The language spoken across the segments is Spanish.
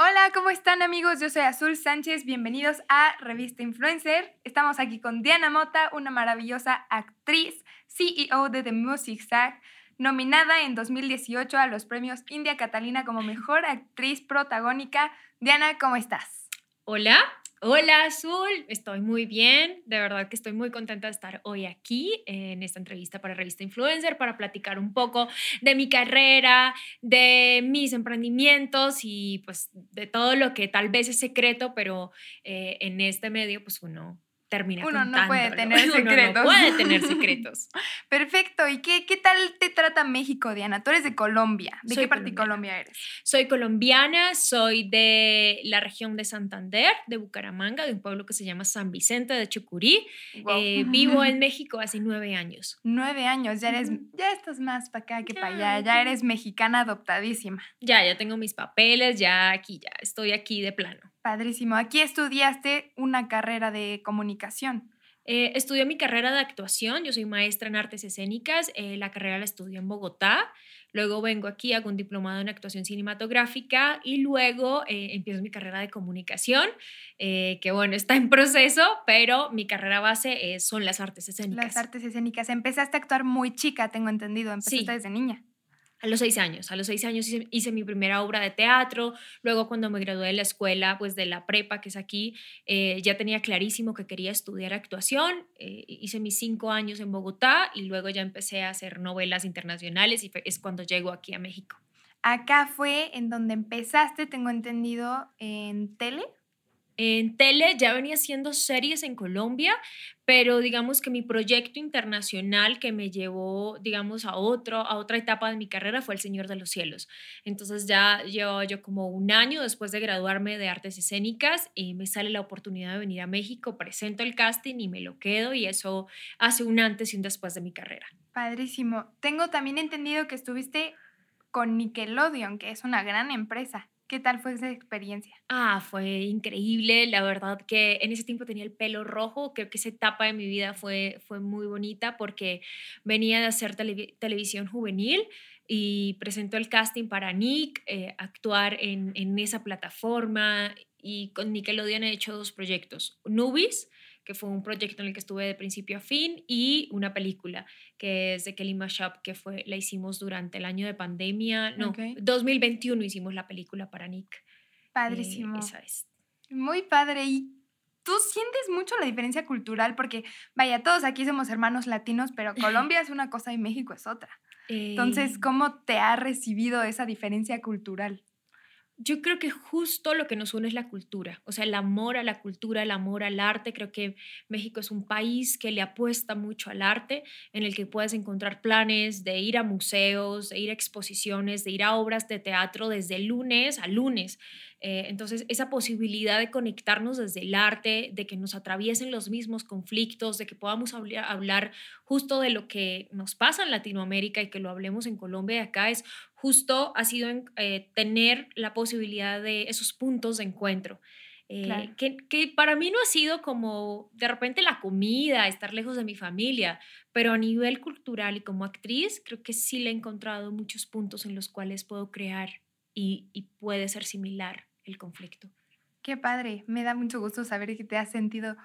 Hola, ¿cómo están amigos? Yo soy Azul Sánchez, bienvenidos a Revista Influencer. Estamos aquí con Diana Mota, una maravillosa actriz, CEO de The Music Sack, nominada en 2018 a los premios India Catalina como Mejor Actriz Protagónica. Diana, ¿cómo estás? Hola, Hola Azul, estoy muy bien, de verdad que estoy muy contenta de estar hoy aquí en esta entrevista para Revista Influencer para platicar un poco de mi carrera, de mis emprendimientos y pues de todo lo que tal vez es secreto, pero eh, en este medio pues uno termina Uno no puede tener secretos. no puede tener secretos. Perfecto. ¿Y qué, qué tal te trata México, Diana? Tú eres de Colombia. ¿De qué parte de Colombia eres? Soy colombiana, soy de la región de Santander, de Bucaramanga, de un pueblo que se llama San Vicente de Chucurí. Eh, vivo en México hace nueve años. Nueve años, ya eres, ya estás más para acá que para allá, ya eres mexicana adoptadísima. Ya, ya tengo mis papeles, ya aquí, ya estoy aquí de plano. Padrísimo. Aquí estudiaste una carrera de comunicación. Eh, estudié mi carrera de actuación, yo soy maestra en artes escénicas, eh, la carrera la estudié en Bogotá, luego vengo aquí, hago un diplomado en actuación cinematográfica y luego eh, empiezo mi carrera de comunicación, que bueno, está en proceso, pero mi carrera base son las artes escénicas. Las artes escénicas. Empezaste a actuar muy chica, tengo entendido, empezaste desde niña. A los seis años, a los seis años hice, mi primera obra de teatro, luego cuando me gradué de la escuela, pues de la prepa, que es aquí, eh, ya tenía clarísimo que quería estudiar actuación, eh, hice mis cinco años en Bogotá y luego ya empecé a hacer novelas internacionales y es cuando llego aquí a México. Acá fue en donde empezaste, tengo entendido, en tele. En tele ya venía haciendo series en Colombia, pero digamos que mi proyecto internacional que me llevó, digamos, a, otro, a otra etapa de mi carrera fue El Señor de los Cielos. Entonces ya llevo yo como un año después de graduarme de artes escénicas y me sale la oportunidad de venir a México, presento el casting y me lo quedo y eso hace un antes y un después de mi carrera. Padrísimo. Tengo también entendido que estuviste con Nickelodeon, que es una gran empresa. ¿Qué tal fue esa experiencia? Ah, fue increíble. La verdad que en ese tiempo tenía el pelo rojo. Creo que esa etapa de mi vida fue, fue muy bonita porque venía de hacer televisión juvenil y presentó el casting para Nick, eh, actuar en, en esa plataforma y con Nickelodeon he hecho dos proyectos. Nubis, que fue un proyecto en el que estuve de principio a fin, y una película que es de Kelly Mashup, que fue, la hicimos durante el año de pandemia, no, 2021 hicimos la película para Nick. Eh, Padrísimo. esa es. Muy padre. ¿Y tú sientes mucho la diferencia cultural? Porque, vaya, todos aquí somos hermanos latinos, pero Colombia es una cosa y México es otra. Entonces, eh, ¿cómo te ha recibido esa diferencia cultural? Yo creo que justo lo que nos une es la cultura, o sea, el amor a la cultura, el amor al arte. Creo que México es un país que le apuesta mucho al arte, en el que puedes encontrar planes de ir a museos, de ir a exposiciones, de ir a obras de teatro desde lunes a lunes. Eh, entonces, esa posibilidad de conectarnos desde el arte, de que nos atraviesen los mismos conflictos, de que podamos hablar justo de lo que nos pasa en Latinoamérica y que lo hablemos en Colombia y acá, es justo ha sido eh, tener la posibilidad de esos puntos de encuentro. Eh, que, que, para mí no ha sido como de repente la comida, estar lejos de mi familia, pero a nivel cultural y como actriz creo que sí le he encontrado muchos puntos en los cuales puedo crear y, y puede ser similar el conflicto. Qué padre, me da mucho gusto saber que te has sentido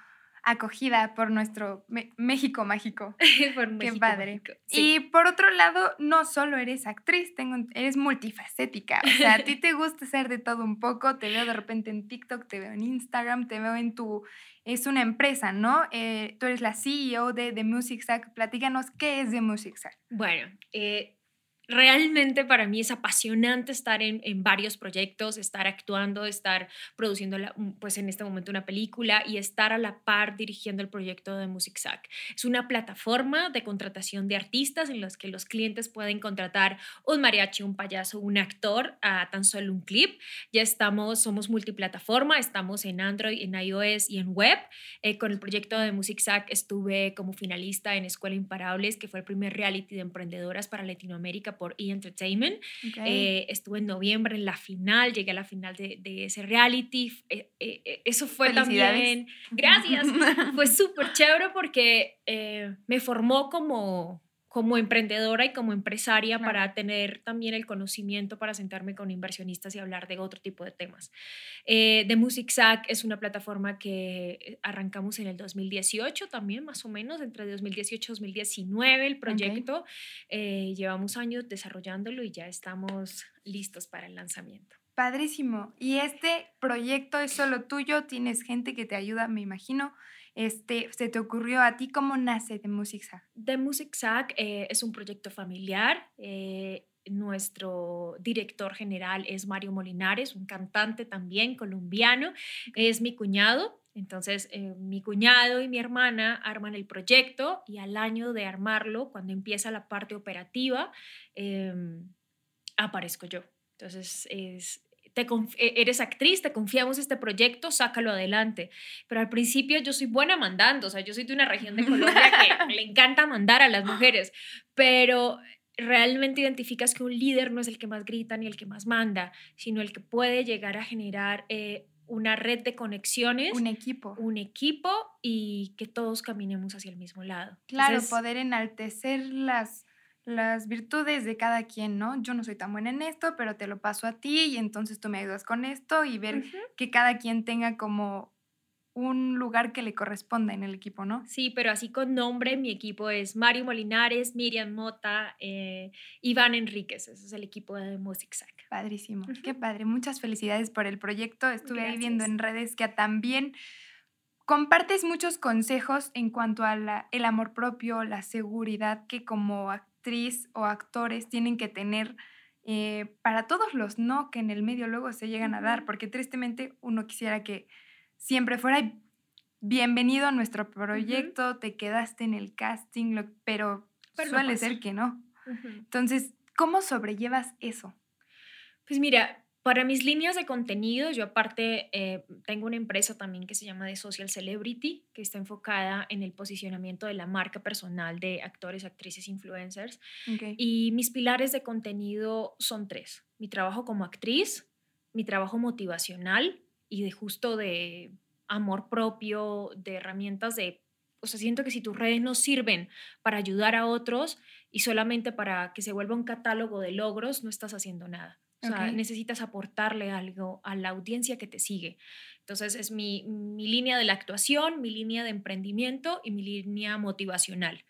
acogida por nuestro México mágico. por Qué padre. Y por otro lado, no solo eres actriz, tengo, eres multifacética. O sea, a ti te gusta ser de todo un poco. Te veo de repente en TikTok, te veo en Instagram, te veo en tu... Es una empresa, ¿no? Eh, tú eres la CEO de The Music Sack. Platícanos, ¿qué es The Music Sack? Bueno, eh, realmente para mí es apasionante estar en, varios proyectos, estar actuando, estar produciendo, pues en este momento una película y estar a la par dirigiendo el proyecto de Music Sack. Es una plataforma de contratación de artistas en los que los clientes pueden contratar un mariachi, un payaso, un actor a tan solo un clip. Ya estamos, somos multiplataforma, estamos en Android, en iOS y en web. Eh, con el proyecto de Music Sack estuve como finalista en Escuela Imparables, que fue el primer reality de emprendedoras para Latinoamérica por E! Entertainment. Eh, estuve en noviembre en la final, llegué a la final de, ese reality. Eh, eh, eso fue también. Gracias. fue súper chévere porque me formó como como emprendedora y como empresaria para tener también el conocimiento para sentarme con inversionistas y hablar de otro tipo de temas. Eh, The Music Sack es una plataforma que eh, arrancamos en el 2018 también, más o menos, entre 2018 y 2019 el proyecto. Eh, llevamos años desarrollándolo y ya estamos listos para el lanzamiento. Padrísimo. ¿Y este proyecto es solo tuyo? ¿Tienes gente que te ayuda, me imagino? Este, se te ocurrió a ti? ¿Cómo nace The Music Sack? The Music Sack eh, es un proyecto familiar. Eh, nuestro director general es Mario Molinares, un cantante también colombiano. Es mi cuñado. Entonces, eh, mi cuñado y mi hermana arman el proyecto y al año de armarlo, cuando empieza la parte operativa, em, aparezco yo. Entonces, es, e, eres actriz, te confiamos este proyecto, sácalo adelante. Pero al principio yo soy buena mandando, o sea, yo soy de una región de Colombia que le encanta mandar a las mujeres, pero realmente identificas que un líder no es el que más grita ni el que más manda, sino el que puede llegar a generar eh, una red de conexiones. Un equipo. Un equipo y que todos caminemos hacia el mismo lado. Claro, poder enaltecer las las virtudes de cada quien, ¿no? Yo no soy tan buena en esto, pero te lo paso a ti y entonces tú me ayudas con esto y ver que cada quien tenga como un lugar que le corresponda en el equipo, ¿no? Sí, pero así con nombre, mi equipo es Mario Molinares, Miriam Mota, eh, Iván Enríquez, ese es el equipo de Music Sack. Padrísimo, qué padre, muchas felicidades por el proyecto, estuve ahí viendo en redes que también compartes muchos consejos en cuanto al el amor propio, la seguridad que como actriz o actores tienen que tener eh, para todos los no que en el medio luego se llegan a dar, porque tristemente uno quisiera que siempre fuera bienvenido a nuestro proyecto, te quedaste en el casting, pero, suele ser que no. Entonces, ¿cómo sobrellevas eso? Pues mira, para mis líneas de contenido, yo aparte eh, tengo una empresa también que se llama The Social Celebrity, que está enfocada en el posicionamiento de la marca personal de actores, actrices, influencers. Y mis pilares de contenido son tres. Mi trabajo como actriz, mi trabajo motivacional y de justo de amor propio, de herramientas de... O sea, siento que si tus redes no sirven para ayudar a otros y solamente para que se vuelva un catálogo de logros, no estás haciendo nada. O sea, necesitas aportarle algo a la audiencia que te sigue. Entonces, es mi, mi, línea de la actuación, mi línea de emprendimiento y mi línea motivacional.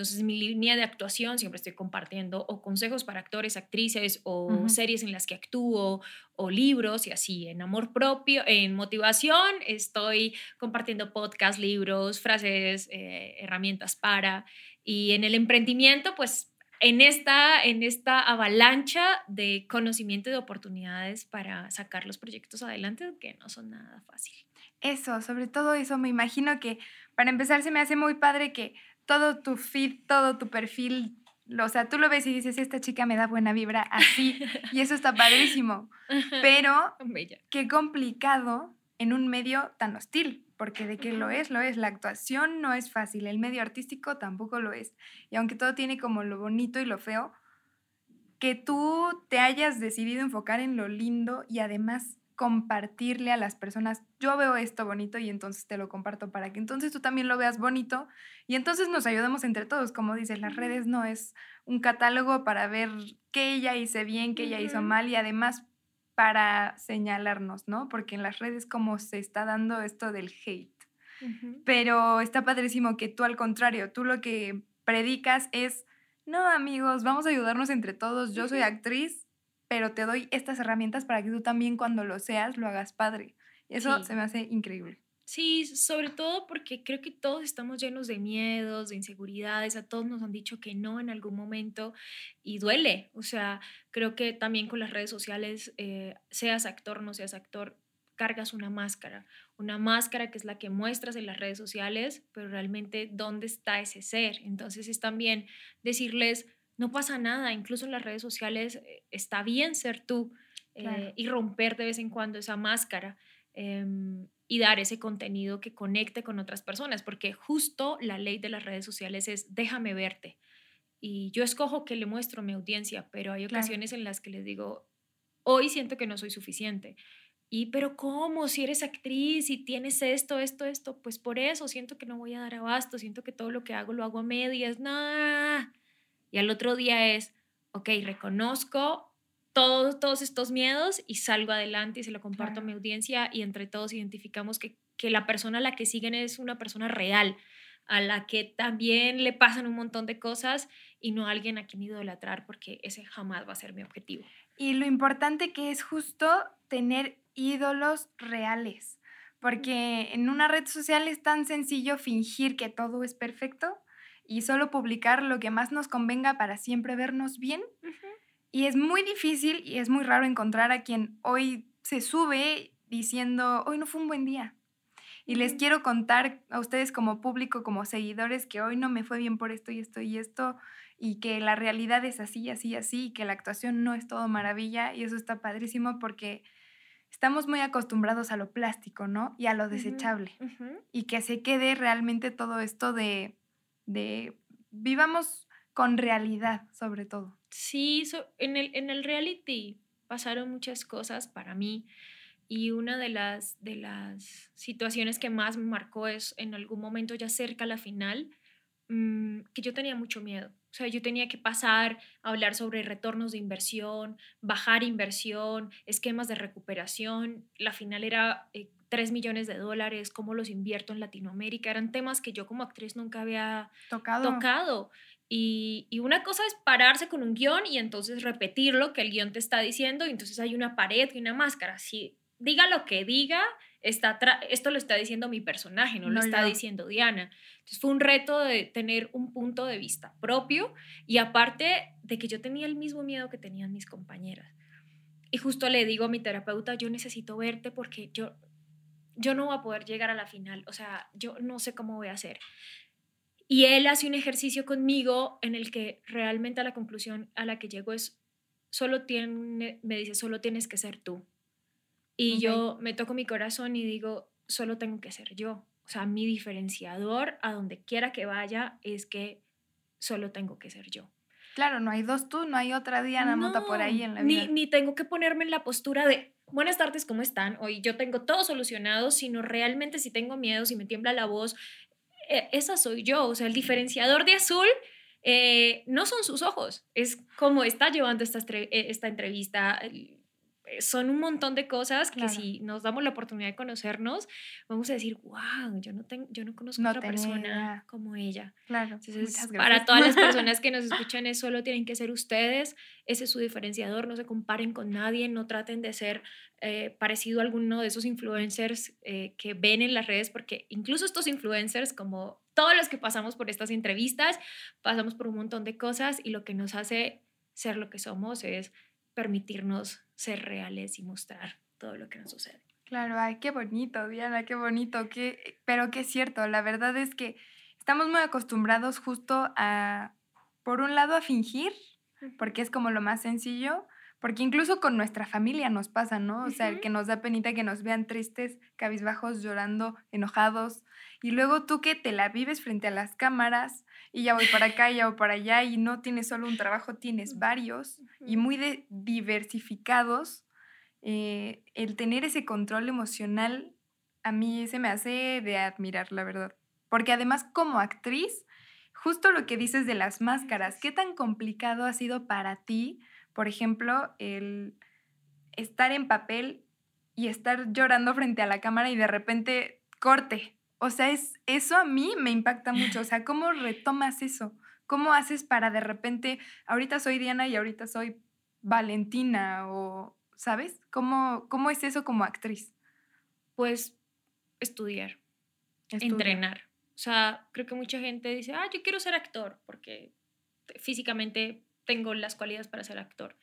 Entonces, mi línea de actuación siempre estoy compartiendo o consejos para actores, actrices o series en las que actúo o libros y así. En amor propio, en motivación, estoy compartiendo podcasts, libros, frases, eh, herramientas para. Y en el emprendimiento, pues en esta, en esta avalancha de conocimiento y de oportunidades para sacar los proyectos adelante que no son nada fácil. Eso, sobre todo eso, me imagino que para empezar se me hace muy padre que todo tu feed, todo tu perfil, o sea, tú lo ves y dices, esta chica me da buena vibra así, y eso está padrísimo, pero qué complicado en un medio tan hostil, porque de que lo es, lo es. La actuación no es fácil, el medio artístico tampoco lo es. Y aunque todo tiene como lo bonito y lo feo, que tú te hayas decidido enfocar en lo lindo y además compartirle a las personas, yo veo esto bonito y entonces te lo comparto para que entonces tú también lo veas bonito y entonces nos ayudemos entre todos, como dices, las redes no es un catálogo para ver qué ella hice bien, qué ella hizo mal y además para señalarnos, ¿no? Porque en las redes como se está dando esto del hate. Pero está padrísimo que tú al contrario, tú lo que predicas es, no amigos, vamos a ayudarnos entre todos, yo soy actriz, pero te doy estas herramientas para que tú también cuando lo seas lo hagas padre. Eso se me hace increíble. Sí, sobre todo porque creo que todos estamos llenos de miedos, de inseguridades, a todos nos han dicho que no en algún momento y duele. O sea, creo que también con las redes sociales, eh, seas actor o no seas actor, cargas una máscara, una máscara que es la que muestras en las redes sociales, pero realmente dónde está ese ser. Entonces es también decirles, no pasa nada, incluso en las redes sociales eh, está bien ser tú eh, y romper de vez en cuando esa máscara. Y dar ese contenido que conecte con otras personas, porque justo la ley de las redes sociales es déjame verte. Y yo escojo que le muestro a mi audiencia, pero hay ocasiones en las que les digo, hoy siento que no soy suficiente. Y, pero ¿cómo? Si eres actriz y tienes esto, esto, esto, pues por eso siento que no voy a dar abasto, siento que todo lo que hago lo hago a medias. No, Y al otro día es, ok, reconozco todos, todos estos miedos y salgo adelante y se lo comparto a mi audiencia y entre todos identificamos que, que la persona a la que siguen es una persona real, a la que también le pasan un montón de cosas y no a alguien a quien idolatrar porque ese jamás va a ser mi objetivo. Y lo importante que es justo tener ídolos reales, porque en una red social es tan sencillo fingir que todo es perfecto y solo publicar lo que más nos convenga para siempre vernos bien. Y es muy difícil y es muy raro encontrar a quien hoy se sube diciendo, hoy no fue un buen día. Y les quiero contar a ustedes como público, como seguidores, que hoy no me fue bien por esto y esto y esto, y que la realidad es así, así, así, y que la actuación no es todo maravilla, y eso está padrísimo porque estamos muy acostumbrados a lo plástico, ¿no? Y a lo desechable. Y que se quede realmente todo esto de, de vivamos con realidad, sobre todo. Sí, en, el, en el reality pasaron muchas cosas para mí y una de las, de las situaciones que más me marcó es en algún momento ya cerca a la final, mm, que yo tenía mucho miedo. O sea, yo tenía que pasar a hablar sobre retornos de inversión, bajar inversión, esquemas de recuperación. La final era eh, 3 millones de dólares, cómo los invierto en Latinoamérica. Eran temas que yo como actriz nunca había tocado. tocado. Y, y, una cosa es pararse con un guion y entonces repetir lo que el guion te está diciendo y entonces hay una pared y una máscara. Si diga lo que diga, está esto lo está diciendo mi personaje, no, lo está diciendo Diana. Entonces fue un reto de tener un punto de vista propio y aparte de que yo tenía el mismo miedo que tenían mis compañeras. Y justo le digo a mi terapeuta, yo necesito verte porque yo yo no voy a poder llegar a la final, o sea, yo no sé cómo voy a hacer. Y él hace un ejercicio conmigo en el que realmente a la conclusión a la que llego es, solo tiene, me dice, solo tienes que ser tú. Y yo me toco mi corazón y digo, solo tengo que ser yo. O sea, mi diferenciador a donde quiera que vaya es que solo tengo que ser yo. Claro, no hay dos tú, no hay otra Diana Mota por ahí en la vida. Ni, ni tengo que ponerme en la postura de, buenas tardes, ¿cómo están? Hoy yo tengo todo solucionado, sino realmente si tengo miedo, si me tiembla la voz, esa soy yo. O sea, el diferenciador de azul eh, no son sus ojos, es como está llevando esta, eh, esta entrevista, son un montón de cosas que si nos damos la oportunidad de conocernos, vamos a decir, wow, yo no, tengo, yo no conozco a otra persona como ella. Claro. Entonces, para todas las personas que nos escuchan, es solo tienen que ser ustedes, ese es su diferenciador, no se comparen con nadie, no traten de ser eh, parecido a alguno de esos influencers eh, que ven en las redes, porque incluso estos influencers, como todos los que pasamos por estas entrevistas, pasamos por un montón de cosas y lo que nos hace ser lo que somos es permitirnos ser reales y mostrar todo lo que nos sucede. Claro, ay, qué bonito, Diana, qué bonito, qué, pero qué cierto, la verdad es que estamos muy acostumbrados justo a, por un lado, a fingir, porque es como lo más sencillo, porque incluso con nuestra familia nos pasa, ¿no? O sea, el que nos da penita que nos vean tristes, cabizbajos, llorando, enojados. Y luego tú que te la vives frente a las cámaras y ya voy para acá, ya voy para allá y no tienes solo un trabajo, tienes varios y muy diversificados. Eh, el tener ese control emocional a mí se me hace de admirar, la verdad. Porque además como actriz, justo lo que dices de las máscaras, ¿qué tan complicado ha sido para ti? Por ejemplo, el estar en papel y estar llorando frente a la cámara y de repente corte. O sea, es, eso a mí me impacta mucho. O sea, ¿cómo retomas eso? ¿Cómo haces para de repente, ahorita soy Diana y ahorita soy Valentina o, ¿sabes? ¿Cómo, cómo es eso como actriz? Pues estudiar, entrenar. O sea, creo que mucha gente dice, ah, yo quiero ser actor porque físicamente tengo las cualidades para ser actor.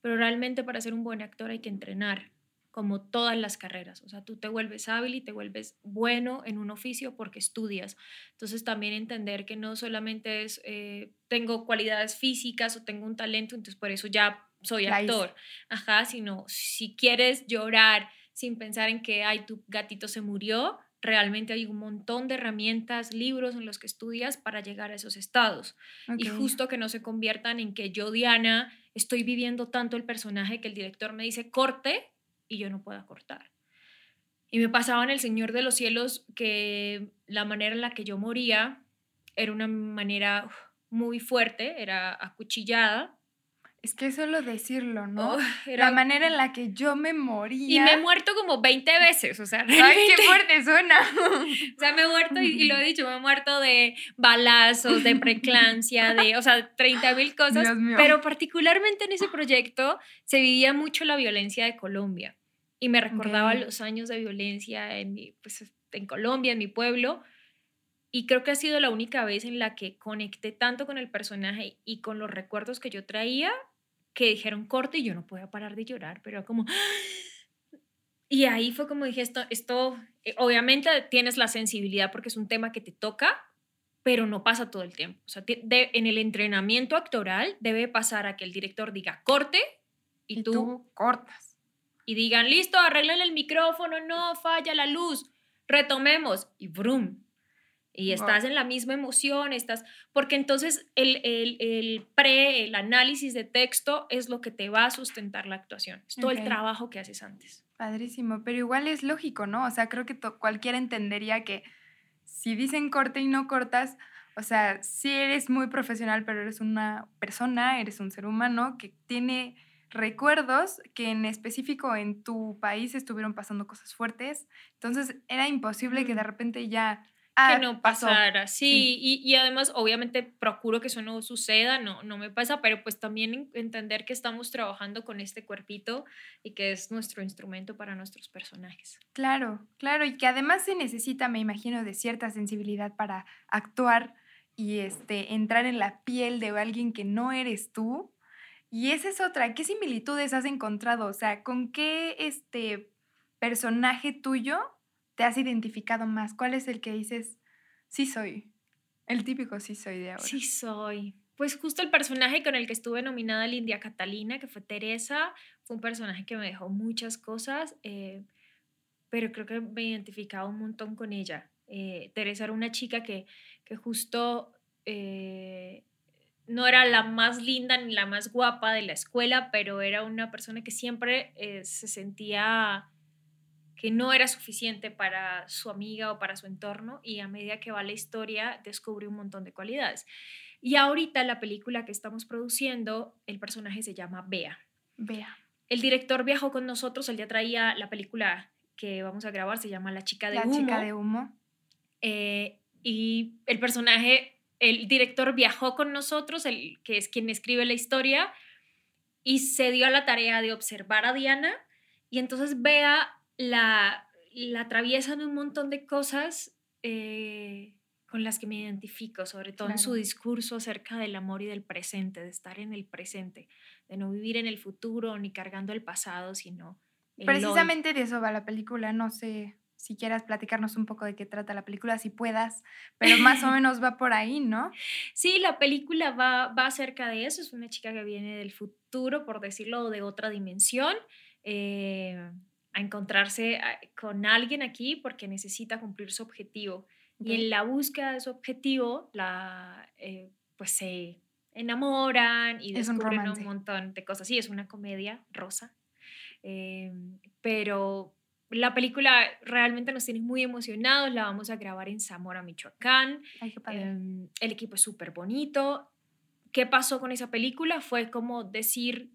Pero realmente para ser un buen actor hay que entrenar, como todas las carreras. O sea, tú te vuelves hábil y te vuelves bueno en un oficio porque estudias. Entonces también entender que no solamente es, eh, tengo cualidades físicas o tengo un talento, entonces por eso ya soy actor. Ajá, sino si quieres llorar sin pensar en que, ay, tu gatito se murió, realmente hay un montón de herramientas, libros en los que estudias para llegar a esos estados. Y justo que no se conviertan en que yo, Diana, estoy viviendo tanto el personaje que el director me dice corte y yo no pueda cortar. Y me pasaba en El Señor de los Cielos que la manera en la que yo moría era una manera muy fuerte, era acuchillada. Es que solo decirlo, ¿no? Oh, La era, manera en la que yo me moría. y me he muerto como 20 veces, o sea, Ay, qué fuerte suena. O sea, me he muerto, y, y lo he dicho, me he muerto de balazos, de preclancia, de, o sea, 30 mil cosas. Dios mío. Pero particularmente en ese proyecto se vivía mucho la violencia de Colombia. Y me recordaba Ok. los años de violencia en, mi, pues, en Colombia, en mi pueblo. Y creo que ha sido la única vez en la que conecté tanto con el personaje y con los recuerdos que yo traía que dijeron corte y yo no podía parar de llorar, pero era como... Y ahí fue como dije, esto, esto, eh, obviamente tienes la sensibilidad porque es un tema que te toca, pero no pasa todo el tiempo. O sea, de- en el entrenamiento actoral debe pasar a que el director diga corte y, Y tú, tú cortas. y digan, listo, arreglen el micrófono, no, falla la luz, retomemos y brum. Y Wow. estás en la misma emoción, estás, porque entonces el, el, el pre, el análisis de texto es lo que te va a sustentar la actuación, es todo el trabajo que haces antes. Padrísimo, pero igual es lógico, ¿no? O sea, creo que cualquiera entendería que si dicen corte y no cortas, o sea, sí eres muy profesional, pero eres una persona, eres un ser humano que tiene recuerdos que en específico en tu país estuvieron pasando cosas fuertes. Entonces era imposible que de Mm. repente ya... ah, que no pasó. pasara, sí, Y, y además obviamente procuro que eso no suceda, no, no me pasa, pero pues también en- entender que estamos trabajando con este cuerpito y que es nuestro instrumento para nuestros personajes. Claro, claro, y que además se necesita, me imagino, de cierta sensibilidad para actuar y este, entrar en la piel de alguien que no eres tú. Y esa es otra, ¿qué similitudes has encontrado? O sea, ¿con qué este personaje tuyo te has identificado más? ¿Cuál es el que dices, sí soy? El típico sí soy de ahora. Sí soy. Pues justo el personaje con el que estuve nominada al India Catalina, que fue Teresa, fue un personaje que me dejó muchas cosas, eh, pero creo que me identificaba un montón con ella. Eh, Teresa era una chica que, que justo eh, no era la más linda ni la más guapa de la escuela, pero era una persona que siempre se sentía que no era suficiente para su amiga o para su entorno y a medida que va la historia descubre un montón de cualidades. Y ahorita la película que estamos produciendo, el personaje se llama Bea. Vea. El director viajó con nosotros, él ya traía la película que vamos a grabar, se llama La chica de La humo. chica de humo. eh, y el personaje, el director viajó con nosotros, el, que es quien escribe la historia, y se dio a la tarea de observar a Diana y entonces Bea la, la atraviesa en un montón de cosas eh, con las que me identifico, sobre todo en su discurso acerca del amor y del presente, de estar en el presente, de no vivir en el futuro ni cargando el pasado, sino el hoy. Precisamente de eso va la película. No sé si quieras platicarnos un poco de qué trata la película, si puedas, pero más o menos va por ahí, ¿no? Sí, la película va, va acerca de eso. Es una chica que viene del futuro, por decirlo, de otra dimensión, eh, a encontrarse a- con alguien aquí porque necesita cumplir su objetivo. Y en la búsqueda de su objetivo, la, eh, pues se enamoran y Es descubren un, montón de cosas. Sí, es una comedia rosa. eh, pero la película realmente nos tiene muy emocionados. La vamos a grabar en Zamora, Michoacán. Ay. Em, el equipo es súper bonito. ¿Qué pasó con esa película? Fue como decir,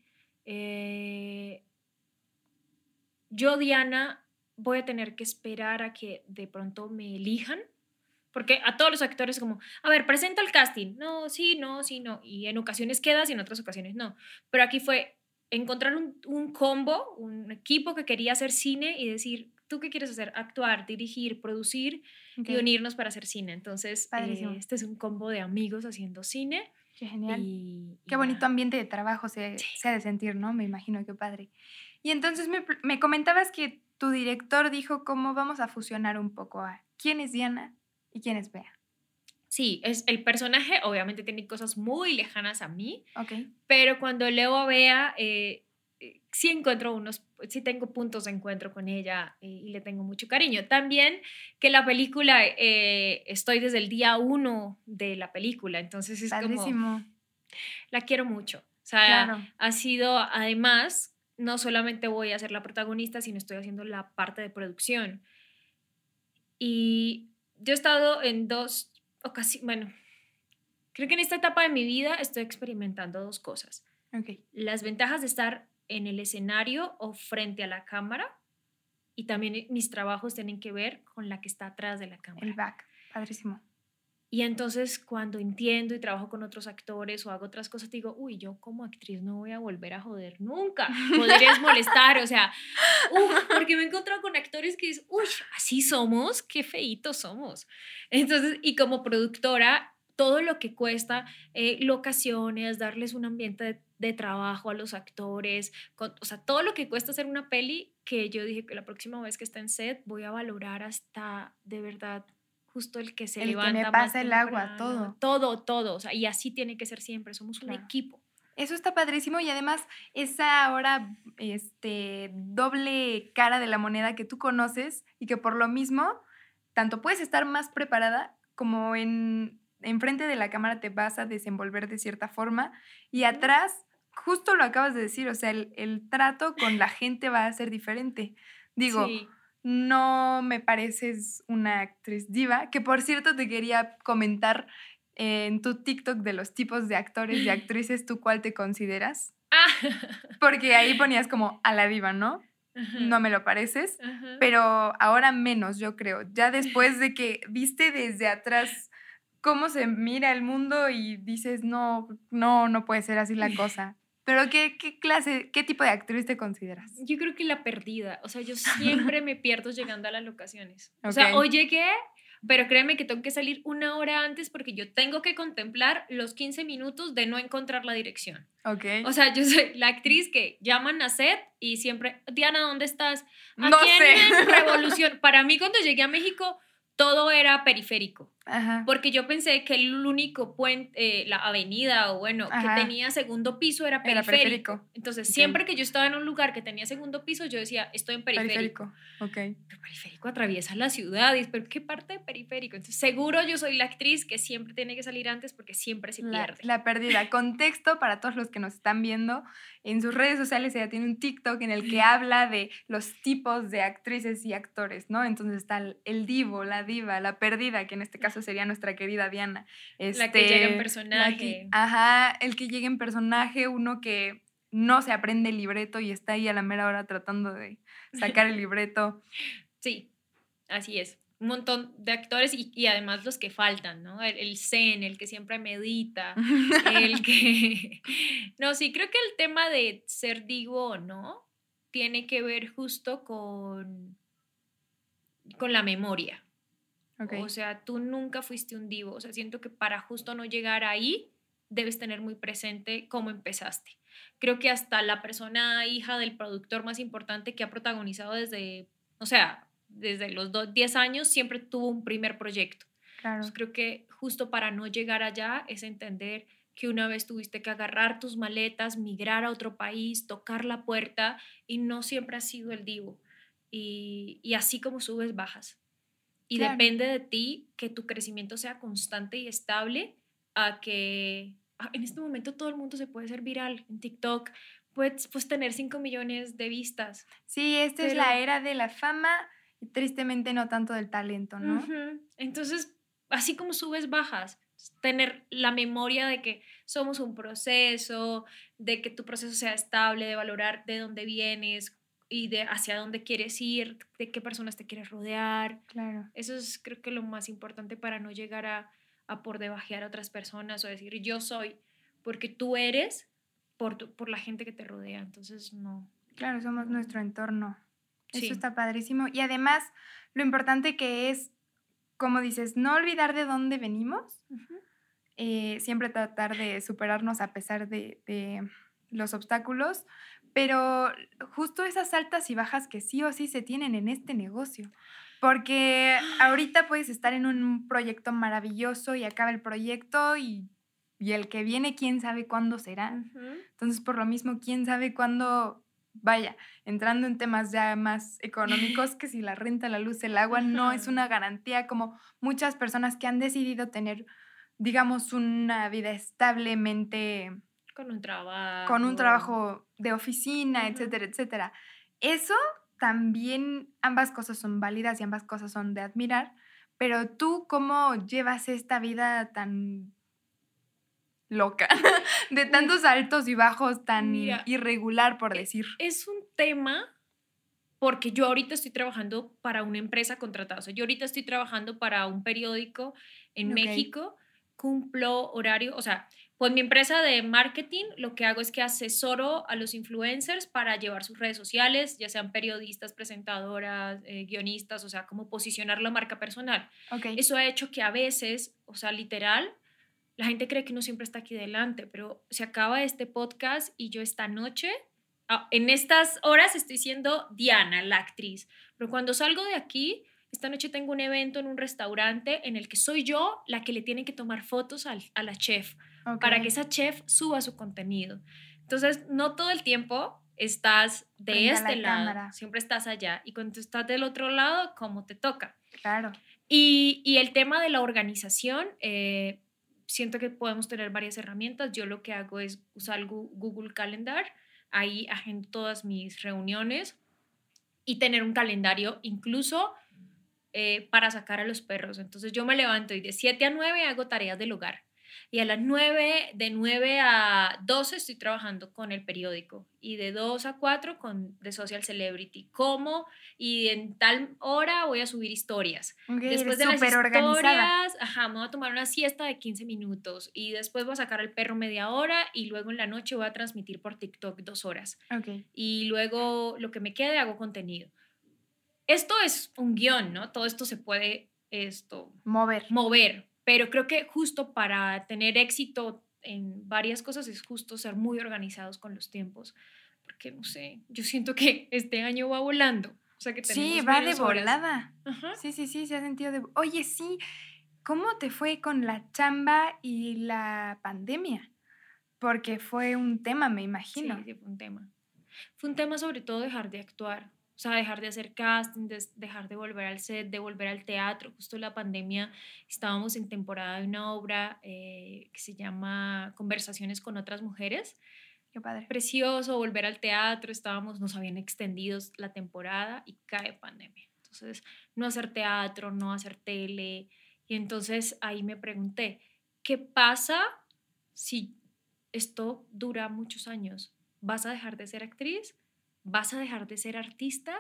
eh, yo Diana voy a tener que esperar a que de pronto me elijan, porque a todos los actores como, a ver, presenta el casting, no, sí, no, sí, no, y en ocasiones quedas y en otras ocasiones no, pero aquí fue encontrar un, un combo, un equipo que quería hacer cine y decir, ¿tú qué quieres hacer? Actuar, dirigir, producir y unirnos para hacer cine. Entonces, eh, este es un combo de amigos haciendo cine. Qué genial. Y, y Qué bonito nada. ambiente de trabajo se, Sí. se ha de sentir, ¿no? Me imagino, qué padre. Y entonces me, me comentabas que tu director dijo cómo vamos a fusionar un poco a quién es Diana y quién es Bea. Sí, es, el personaje obviamente tiene cosas muy lejanas a mí, Ok. pero cuando leo a Bea, eh, eh, sí encuentro unos, sí tengo puntos de encuentro con ella eh, y le tengo mucho cariño. También que la película, eh, estoy desde el día uno de la película, entonces es como, Padrísimo. la quiero mucho. O sea, Claro. ha sido además, no solamente voy a ser la protagonista, sino estoy haciendo la parte de producción. Y yo he estado en dos ocasiones, bueno, Creo que en esta etapa de mi vida estoy experimentando dos cosas. Las ventajas de estar en el escenario o frente a la cámara y también mis trabajos tienen que ver con la que está atrás de la cámara. El back. Padrísimo. Y entonces cuando entiendo y trabajo con otros actores o hago otras cosas, digo, uy, yo como actriz no voy a volver a joder nunca. Podrías molestar, o sea, porque me he encontrado con actores que dicen, uy, así somos, qué feitos somos. Entonces, y como productora, todo lo que cuesta, eh, locaciones, darles un ambiente de, de trabajo a los actores, con- o sea, todo lo que cuesta hacer una peli, que yo dije que la próxima vez que esté en set voy a valorar hasta de verdad justo el que se El que me levanta más pasa el agua, todo. Todo, todo, o sea, y así tiene que ser siempre, somos un Claro. equipo. Eso está padrísimo y además esa ahora este, doble cara de la moneda que tú conoces y que por lo mismo tanto puedes estar más preparada como en enfrente de la cámara te vas a desenvolver de cierta forma y atrás justo lo acabas de decir, o sea, el, el trato con la gente va a ser diferente. Digo, Sí. No me pareces una actriz diva, que por cierto te quería comentar eh, en tu TikTok de los tipos de actores y actrices, ¿tú cuál te consideras? Ah. Porque ahí ponías como a la diva, ¿no? No me lo pareces, pero ahora menos, yo creo. Ya después de que viste desde atrás cómo se mira el mundo y dices, no, no, no puede ser así la cosa. Pero ¿qué, qué clase, qué tipo de actriz te consideras? Yo creo que la perdida, o sea, yo siempre me pierdo llegando a las locaciones. O sea, hoy llegué, pero créeme que tengo que salir una hora antes porque yo tengo que contemplar los 15 minutos de no encontrar la dirección. Ok. O sea, yo soy la actriz que llaman a set y siempre, Diana, ¿dónde estás? No sé. Revolución. Para mí, cuando llegué a México, todo era periférico. Ajá. Porque yo pensé que el único puente, eh, la avenida o bueno, Ajá. que tenía segundo piso era Era periférico. periférico. Entonces, Ok. siempre que yo estaba en un lugar que tenía segundo piso, yo decía, estoy en periférico. Periférico. Ok. Pero periférico atraviesa la ciudad. Y ¿pero qué parte de periférico? Entonces, seguro yo soy la actriz que siempre tiene que salir antes porque siempre se La, pierde. la perdida. Contexto para todos los que nos están viendo. En sus redes sociales ella tiene un TikTok en el que habla de los tipos de actrices y actores, ¿no? Entonces está el, el divo, la diva, la perdida, que en este caso sería nuestra querida Diana. La que llega en Este, que- personaje. ajá, el que llega en personaje, uno que no se aprende el libreto y está ahí a la mera hora tratando de sacar el libreto. Sí, así es. Un montón de actores y, y además los que faltan, ¿no? El, el zen, el que siempre medita, el que... No, sí, creo que el tema de ser divo o no tiene que ver justo con, con la memoria. Ok. O sea, tú nunca fuiste un divo. O sea, siento que para justo no llegar ahí, debes tener muy presente cómo empezaste. Creo que hasta la persona hija del productor más importante que ha protagonizado desde, o sea, desde los do- 10 años, siempre tuvo un primer proyecto. claro. Entonces, creo que justo para no llegar allá es entender que una vez tuviste que agarrar tus maletas, migrar a otro país, tocar la puerta y no siempre has sido el divo. Y, y así como subes, bajas. Y Claro. depende de ti que tu crecimiento sea constante y estable a que ah, en este momento todo el mundo se puede ser viral en TikTok, puedes, puedes tener 5 millones de vistas. Sí, esta es la era de la fama y tristemente no tanto del talento, ¿no? Entonces, así como subes, bajas. Tener la memoria de que somos un proceso, de que tu proceso sea estable, de valorar de dónde vienes y de hacia dónde quieres ir, de qué personas te quieres rodear. Claro. Eso es creo que lo más importante para no llegar a, a por debajear a otras personas o decir yo soy, porque tú eres por, tu- por la gente que te rodea. Entonces, no. Claro, somos nuestro entorno. Eso Sí. está padrísimo. Y además, lo importante que es, como dices, no olvidar de dónde venimos, eh, siempre tratar de superarnos a pesar de, de los obstáculos, pero justo esas altas y bajas que sí o sí se tienen en este negocio. Porque ahorita puedes estar en un proyecto maravilloso y acaba el proyecto y, y el que viene, quién sabe cuándo será. Entonces, por lo mismo, quién sabe cuándo, vaya, entrando en temas ya más económicos, que si la renta, la luz, el agua, no es una garantía como muchas personas que han decidido tener, digamos, una vida establemente Con un trabajo. con un trabajo de oficina, etcétera, etcétera. Eso también, ambas cosas son válidas y ambas cosas son de admirar, pero tú cómo llevas esta vida tan loca de tantos altos y bajos tan Mira, irregular, por e- decir. Es un tema porque yo ahorita estoy trabajando para una empresa contratada. O sea, yo ahorita estoy trabajando para un periódico en. México, cumplo horario, o sea, pues mi empresa de marketing lo que hago es que asesoro a los influencers para llevar sus redes sociales, ya sean periodistas, presentadoras, eh, guionistas, o sea, como posicionar la marca personal. Eso ha hecho que a veces, o sea, literal, la gente cree que uno siempre está aquí delante, pero se acaba este podcast y yo esta noche, ah, en estas horas estoy siendo Diana, la actriz, pero cuando salgo de aquí, esta noche tengo un evento en un restaurante en el que soy yo la que le tiene que tomar fotos al- a la chef para que esa chef suba su contenido. Entonces, no todo el tiempo estás de la este lado, cámara. siempre estás allá y cuando estás del otro lado, como te toca. Claro. Y, y el tema de la organización, eh, siento que podemos tener varias herramientas. Yo lo que hago es usar Google Calendar, ahí agendo todas mis reuniones y tener un calendario incluso eh, para sacar a los perros. Entonces yo me levanto y de 7 a 9 hago tareas del hogar. Y a las 9, de 9 a 12 estoy trabajando con el periódico y de 2 a 4 con The Social Celebrity. Como y en tal hora voy a subir historias. Ok, Después de las súper organizada. historias, ajá, me voy a tomar una siesta de 15 minutos y después voy a sacar al perro media hora y luego en la noche voy a transmitir por TikTok dos horas Ok. y luego lo que me quede hago contenido. Esto es un guion, ¿no? Todo esto se puede esto Mover. mover, pero creo que justo para tener éxito en varias cosas es justo ser muy organizados con los tiempos, porque no sé, yo siento que este año va volando. O sea que Sí, va de volada. Ajá. Sí, sí, sí, se ha sentido de... Oye, sí, ¿cómo te fue con la chamba y la pandemia? Porque fue un tema, me imagino. Sí, sí, fue un tema. Fue un tema sobre todo dejar de actuar, o sea, dejar de hacer casting, des- dejar de volver al set, de volver al teatro. Justo la pandemia estábamos en temporada de una obra eh, que se llama Conversaciones con otras mujeres. Qué padre. Precioso, volver al teatro, estábamos, nos habían extendido la temporada y cae pandemia. Entonces, no hacer teatro, no hacer tele. Y entonces ahí me pregunté, ¿qué pasa si esto dura muchos años? ¿Vas a dejar de ser actriz? ¿Vas a dejar de ser artista?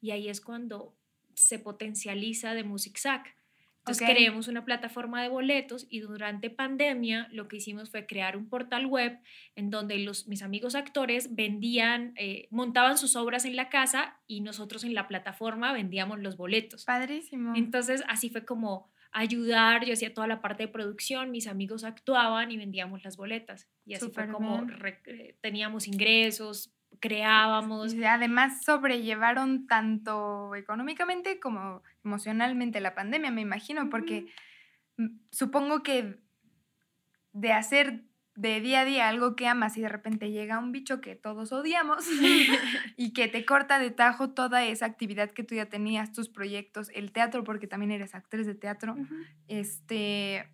Y ahí es cuando se potencializa de Music Sack. Entonces Ok. creemos una plataforma de boletos y durante pandemia lo que hicimos fue crear un portal web en donde los, mis amigos actores vendían, eh, montaban sus obras en la casa y nosotros en la plataforma vendíamos los boletos. Padrísimo. Entonces, así fue como ayudar, yo hacía toda la parte de producción, mis amigos actuaban y vendíamos las boletas. Y así fue como re- eh, teníamos ingresos, creábamos. Y además sobrellevaron tanto económicamente como emocionalmente la pandemia, me imagino, porque mm, supongo que de hacer de día a día algo que amas y de repente llega un bicho que todos odiamos y que te corta de tajo toda esa actividad que tú ya tenías, tus proyectos, el teatro, porque también eres actriz de teatro, este,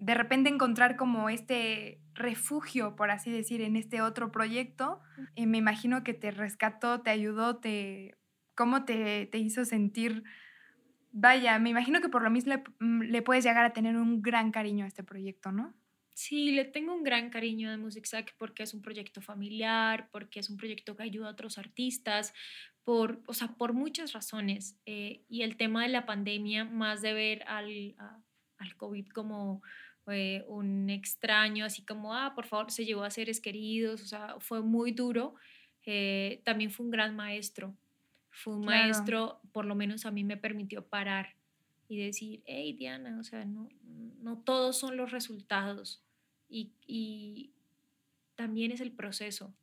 de repente encontrar como este refugio, por así decir, en este otro proyecto, eh, me imagino que te rescató, te ayudó, te, cómo te, te hizo sentir. Vaya, me imagino que por lo mismo le, mm, le puedes llegar a tener un gran cariño a este proyecto, ¿no? Sí, le tengo un gran cariño de Music Sack porque es un proyecto familiar, porque es un proyecto que ayuda a otros artistas, por, o sea, por muchas razones. eh, y el tema de la pandemia, más de ver al, a- al COVID como un extraño, así como, ah, por favor, se llevó a seres queridos, o sea, fue muy duro. eh, también fue un gran maestro. Fue un Claro. maestro, por lo menos a mí me permitió parar y decir, hey Diana, o sea, no, no todos son los resultados y, y también es el proceso.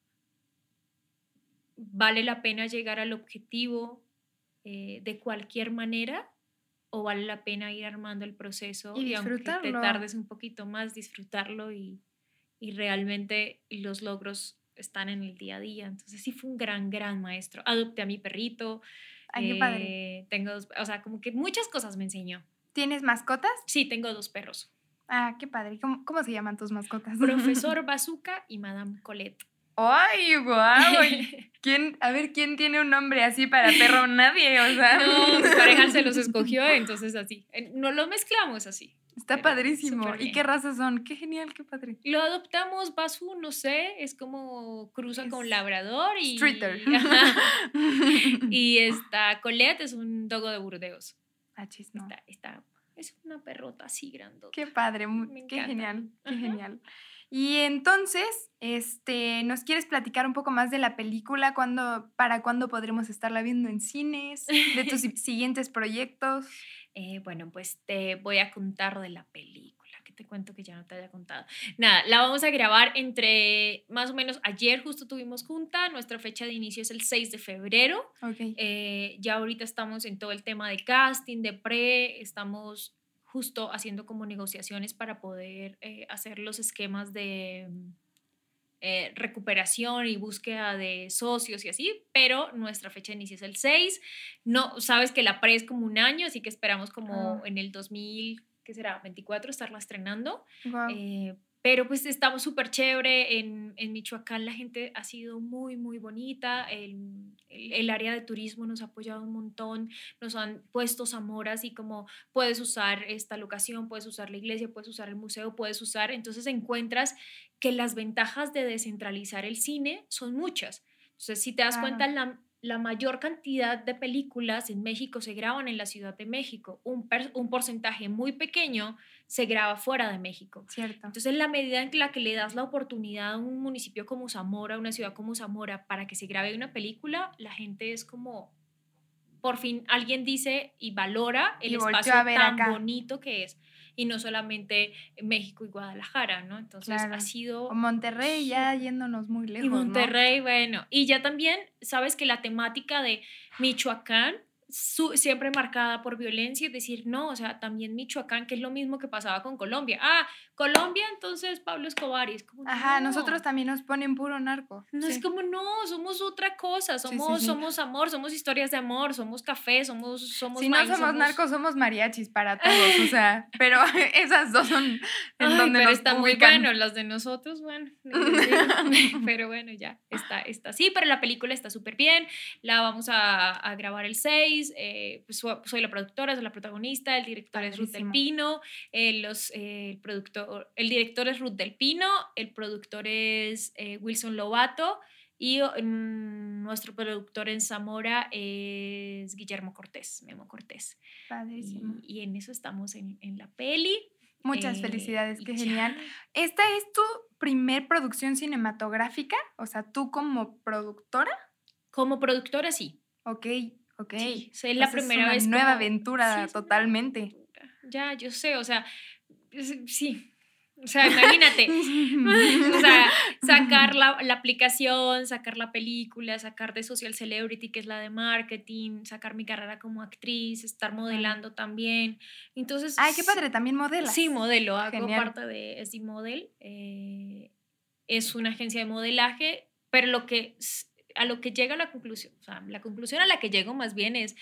¿Vale la pena llegar al objetivo eh, de cualquier manera o vale la pena ir armando el proceso Y aunque te tardes un poquito más, disfrutarlo y, y realmente los logros están en el día a día? Entonces sí fue un gran, gran maestro. Adopté a mi perrito. Ay, qué padre. eh, tengo dos, o sea, como que muchas cosas me enseñó. ¿Tienes mascotas? Sí, tengo dos perros. Ah, qué padre. ¿Cómo, cómo se llaman tus mascotas? Profesor Bazooka y Madame Colette. ¡Ay, guau! ¿Quién, a ver, ¿quién tiene un nombre así para perro? Nadie, o sea. No, pareja se los escogió, entonces así. Eh, No lo mezclamos así. Está padrísimo. ¿Y qué razas son? Qué genial, qué padre. Lo adoptamos, Basu, no sé, es como cruza con labrador y... Streeter. y está Colette, es un dogo de Burdeos. Ah, chis, no. Está, es una perrota así grandota. Qué padre, qué genial, qué genial. Y entonces, este, ¿nos quieres platicar un poco más de la película? ¿Cuándo, ¿Para cuándo podremos estarla viendo en cines? ¿De tus siguientes proyectos? Eh, bueno, pues te voy a contar de la película, que te cuento que ya no te haya contado. Nada, la vamos a grabar entre más o menos ayer justo tuvimos junta, nuestra fecha de inicio es el 6 de febrero. Okay. Eh, ya ahorita estamos en todo el tema de casting, de pre, estamos justo haciendo como negociaciones para poder eh, hacer los esquemas de mm, eh, recuperación y búsqueda de socios y así, pero nuestra fecha de inicio es el 6. No, sabes que la pre es como un año, así que esperamos como en el 2000, ¿qué será? 24 estarla estrenando. Eh, pero pues estamos súper chévere. En, en, Michoacán la gente ha sido muy, muy bonita. El, el, área de turismo nos ha apoyado un montón. Nos han puesto Zamora así como puedes usar esta locación, puedes usar la iglesia, puedes usar el museo, puedes usar. Entonces encuentras que las ventajas de descentralizar el cine son muchas. Entonces, si te das cuenta, la, la mayor cantidad de películas en México se graban en la Ciudad de México. Un, un porcentaje muy pequeño se graba fuera de México. Cierto. Entonces, en la medida en la que le das la oportunidad a un municipio como Zamora, una ciudad como Zamora, para que se grabe una película, la gente es como, por fin alguien dice y valora el espacio tan bonito que es y no solamente México y Guadalajara, ¿no? Entonces ha sido... O Monterrey ya yéndonos muy lejos. Y Monterrey, bueno. Y ya también, sabes que la temática de Michoacán siempre marcada por violencia, es decir, no, o sea, también Michoacán, que es lo mismo que pasaba con Colombia. Ah, Colombia, entonces Pablo Escobar, y es como, Ajá, nosotros también nos ponen puro narco. No, es como, no, somos otra cosa, somos, somos amor, somos historias de amor, somos café, somos, somos Si no somos, narcos, somos mariachis para todos, o sea, pero esas dos son en donde pero está muy bueno, las de nosotros, bueno, pero bueno, ya, está, está, sí, pero la película está súper bien, la vamos a, a grabar el 6, eh, pues, soy la productora, soy la protagonista, el director es Ruth del Pino, eh, los, eh, el, productor, el director es Ruth del Pino, el productor es Wilson Lobato y mm, nuestro productor en Zamora es Guillermo Cortés, Memo Cortés. Y, en eso estamos en, en la peli. Muchas felicidades, qué genial. ¿Esta es tu primer producción cinematográfica? O sea, tú como productora. Como productora, sí. Ok, Ok. Sí, es la primera es una vez. Nueva aventura, totalmente. Ya, yo sé, o sea, sí. O sea, imagínate. o sea, sacar la, la, aplicación, sacar la película, sacar de Social Celebrity, que es la de marketing, sacar mi carrera como actriz, estar modelando también. Entonces. Ay, qué padre, también modela. Sí, modelo. Hago parte de SD Model. Eh, es una agencia de modelaje, pero lo que a lo que llega la conclusión, o sea, la conclusión a la que llego más bien es,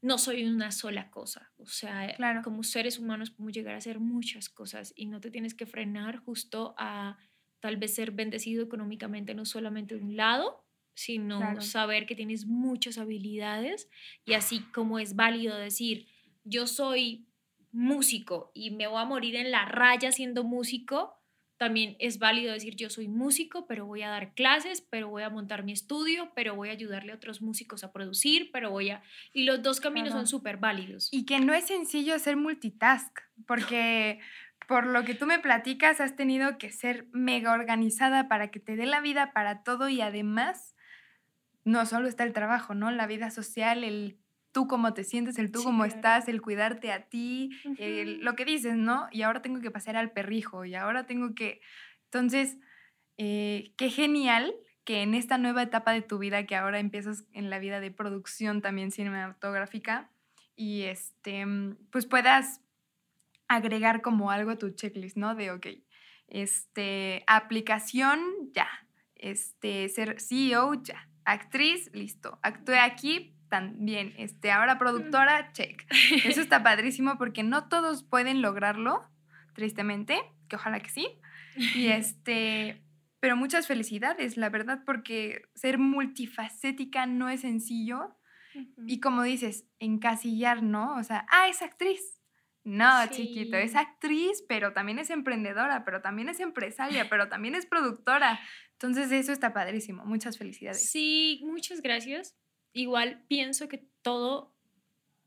no soy una sola cosa, o sea, como seres humanos podemos llegar a hacer muchas cosas y no te tienes que frenar justo a tal vez ser bendecido económicamente no solamente de un lado, sino saber que tienes muchas habilidades y así como es válido decir, yo soy músico y me voy a morir en la raya siendo músico, también es válido decir yo soy músico, pero voy a dar clases, pero voy a montar mi estudio, pero voy a ayudarle a otros músicos a producir, pero voy a... Y los dos caminos son súper válidos. Y que no es sencillo ser multitask, porque por lo que tú me platicas, has tenido que ser mega organizada para que te dé la vida para todo y además no solo está el trabajo, ¿no? La vida social, el tú cómo te sientes, el tú cómo estás, el cuidarte a ti, lo que dices, ¿no? Y ahora tengo que pasar al perrijo y ahora tengo que... Entonces, eh, qué genial que en esta nueva etapa de tu vida, que ahora empiezas en la vida de producción también cinematográfica, y este, pues puedas agregar como algo a tu checklist, ¿no? De, ok, este, aplicación, ya, este, ser CEO, ya, actriz, listo, actué aquí, también, este, ahora productora, check. Eso está padrísimo porque no todos pueden lograrlo, tristemente, que ojalá que sí. Y este, pero muchas felicidades, la verdad, porque ser multifacética no es sencillo. Y como dices, encasillar, ¿no? O sea, ah, es actriz. No, chiquito, es actriz, pero también es emprendedora, pero también es empresaria, pero también es productora. Entonces eso está padrísimo. Muchas felicidades. Sí, muchas gracias. Igual pienso que todo,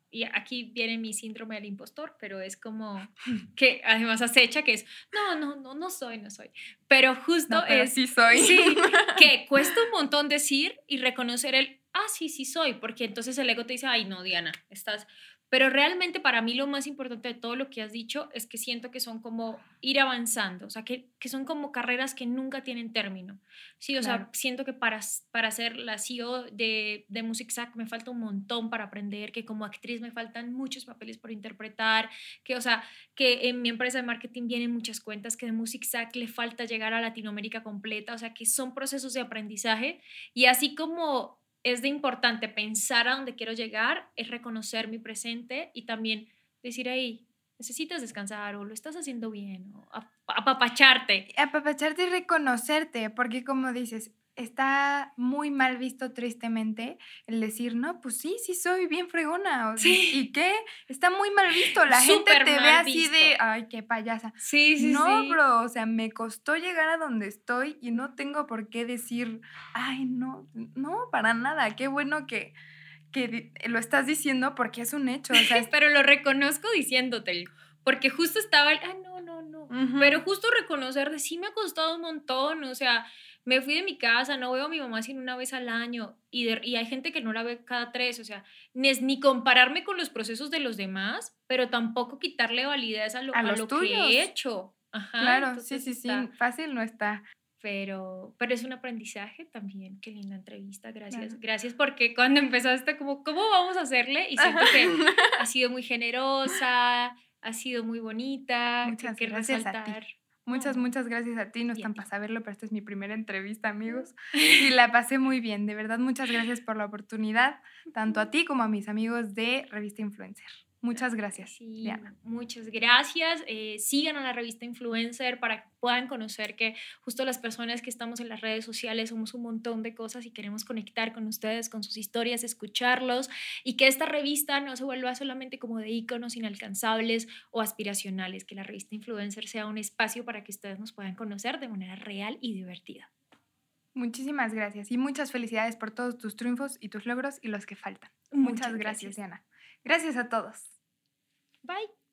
y aquí viene mi síndrome del impostor, pero es como que además acecha que es, no, no, no, no soy, no soy. Pero justo es... Sí soy. Sí, que cuesta un montón decir y reconocer el, ah, sí, sí soy, porque entonces el ego te dice, ay, no, Diana, estás pero realmente para mí lo más importante de todo lo que has dicho es que siento que son como ir avanzando, o sea, que, que son como carreras que nunca tienen término. Sí, o sea, siento que para, para ser la CEO de, de Music Sack me falta un montón para aprender, que como actriz me faltan muchos papeles por interpretar, que, o sea, que en mi empresa de marketing vienen muchas cuentas, que de Music Sack le falta llegar a Latinoamérica completa, o sea, que son procesos de aprendizaje. Y así como es de importante pensar a dónde quiero llegar, es reconocer mi presente y también decir ahí, necesitas descansar o lo estás haciendo bien, o apapacharte. Apapacharte y reconocerte, porque como dices, está muy mal visto tristemente el decir, no, pues sí, sí soy bien fregona. sí. ¿Y qué? Está muy mal visto. La gente te ve así de, ay, qué payasa. Sí, sí, no, sí. bro, o sea, me costó llegar a donde estoy y no tengo por qué decir, ay, no, no, para nada. Qué bueno que, que lo estás diciendo porque es un hecho. O sea, Pero lo reconozco diciéndote, porque justo estaba el, ah, no, no, no. Pero justo reconocer de sí me ha costado un montón, o sea, me fui de mi casa, no veo a mi mamá sino una vez al año y, y hay gente que no la ve cada tres, o sea, ni, es, ni compararme con los procesos de los demás, pero tampoco quitarle validez a lo, que he hecho. Ajá, claro, sí, sí, sí, fácil no está. Pero, pero es un aprendizaje también, qué linda entrevista, gracias. Gracias porque cuando empezaste como, ¿cómo vamos a hacerle? Y siento que ha sido muy generosa, ha sido muy bonita, Muchas que gracias resaltar. A ti. Muchas, muchas gracias a ti. No están para saberlo, pero esta es mi primera entrevista, amigos. Y la pasé muy bien. De verdad, muchas gracias por la oportunidad, tanto a ti como a mis amigos de Revista Influencer. Muchas gracias, Diana. Muchas gracias. Eh, sigan a la revista Influencer para que puedan conocer que justo las personas que estamos en las redes sociales somos un montón de cosas y queremos conectar con ustedes, con sus historias, escucharlos y que esta revista no se vuelva solamente como de iconos inalcanzables o aspiracionales, que la revista Influencer sea un espacio para que ustedes nos puedan conocer de manera real y divertida. Muchísimas gracias y muchas felicidades por todos tus triunfos y tus logros y los que faltan. Muchas, gracias, gracias, Diana. Gracias a todos. Bye.